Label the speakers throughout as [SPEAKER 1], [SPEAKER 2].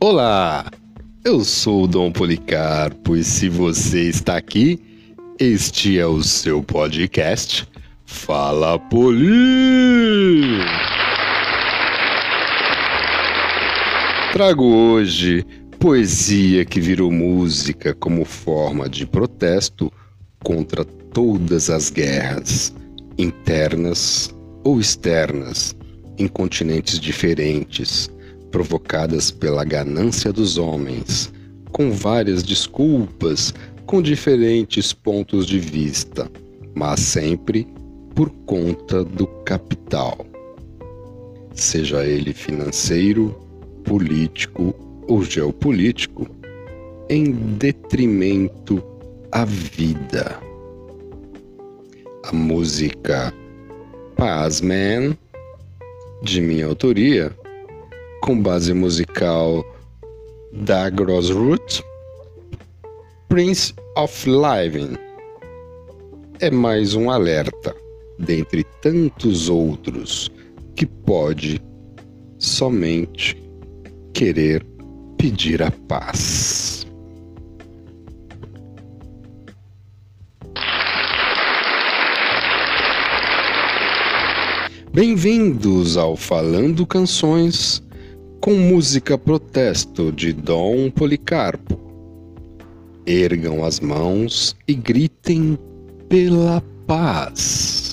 [SPEAKER 1] Olá, eu sou o Dom Policarpo e se você está aqui, este é o seu podcast Fala Poli! Trago hoje poesia que virou música como forma de protesto contra todas as guerras, internas ou externas, em continentes diferentes provocadas pela ganância dos homens, com várias desculpas, com diferentes pontos de vista, mas sempre por conta do capital, seja ele financeiro, político ou geopolítico, em detrimento à vida. A música Paz Man, de minha autoria, com base musical da Grossroot, Prince of Living. É mais um alerta, dentre tantos outros, que pode somente querer pedir a paz. Bem-vindos ao Falando Canções com música protesto de Dom Policarpo. Ergam as mãos e gritem pela paz.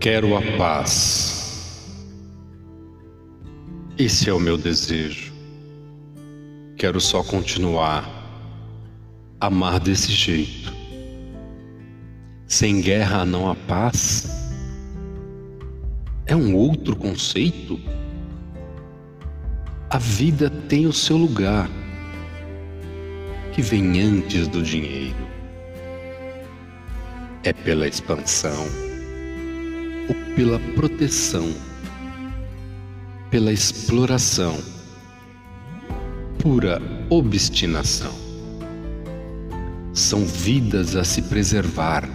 [SPEAKER 1] Quero a paz. Esse é o meu desejo. Quero só continuar a amar desse jeito. Sem guerra não há paz. É um outro conceito. A vida tem o seu lugar, que vem antes do dinheiro. É pela expansão ou pela proteção, pela exploração, pura obstinação. São vidas a se preservar,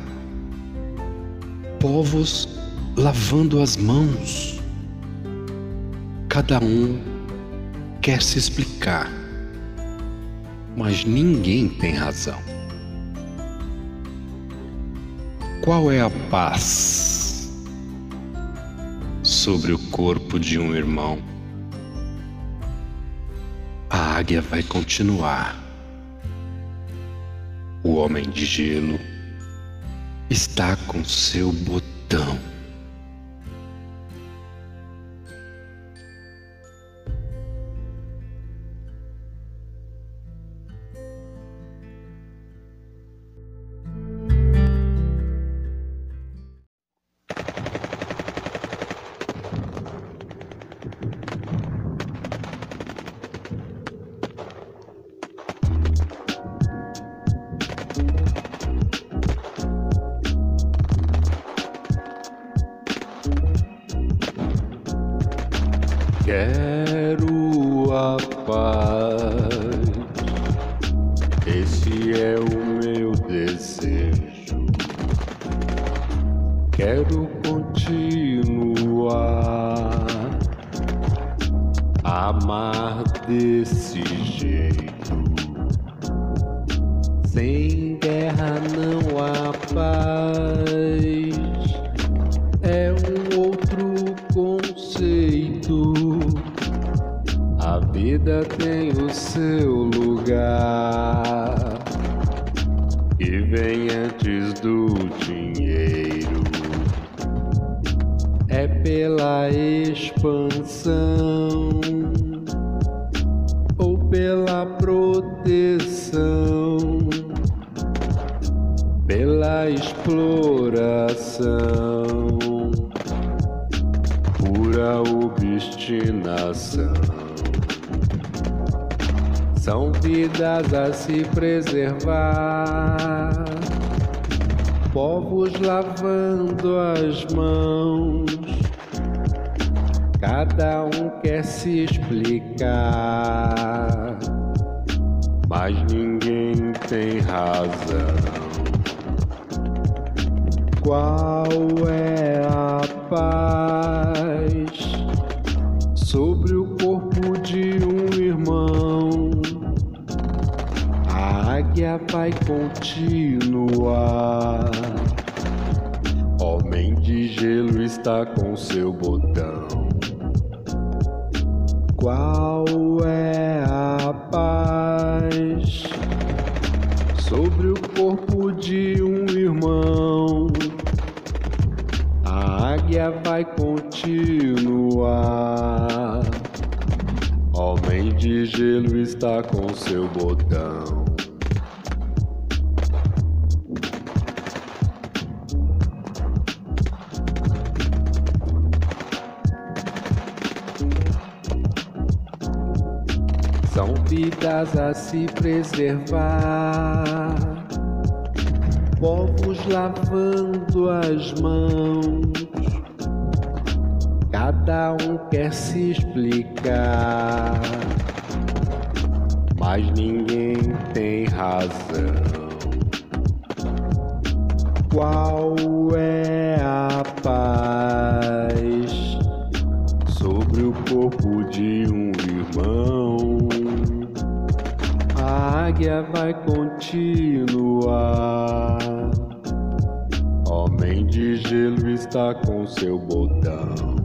[SPEAKER 1] povos lavando as mãos. Cada um quer se explicar, mas ninguém tem razão. Qual é a paz? Sobre o corpo de um irmão. A águia vai continuar. O homem de gelo está com seu botão. Quero a paz, esse é o meu desejo. Quero continuar a amar desse jeito. Sem guerra não há paz. Do dinheiro. É pela expansão ou pela proteção, pela exploração, pura obstinação. São vidas a se preservar, povos lavando as mãos,
[SPEAKER 2] Cada um quer se explicar,
[SPEAKER 1] mas ninguém tem razão.
[SPEAKER 2] Qual é a paz sobre o corpo de um irmão? A águia vai continuar.
[SPEAKER 1] Gelo está com seu botão.
[SPEAKER 2] Qual é a paz sobre o corpo de um irmão? A águia vai continuar.
[SPEAKER 1] Homem de gelo está com seu botão.
[SPEAKER 2] Vidas a se preservar, povos lavando as mãos. Cada um quer se explicar,
[SPEAKER 1] mas ninguém tem razão.
[SPEAKER 2] Qual Vai continuar.
[SPEAKER 1] Homem de gelo está com seu botão.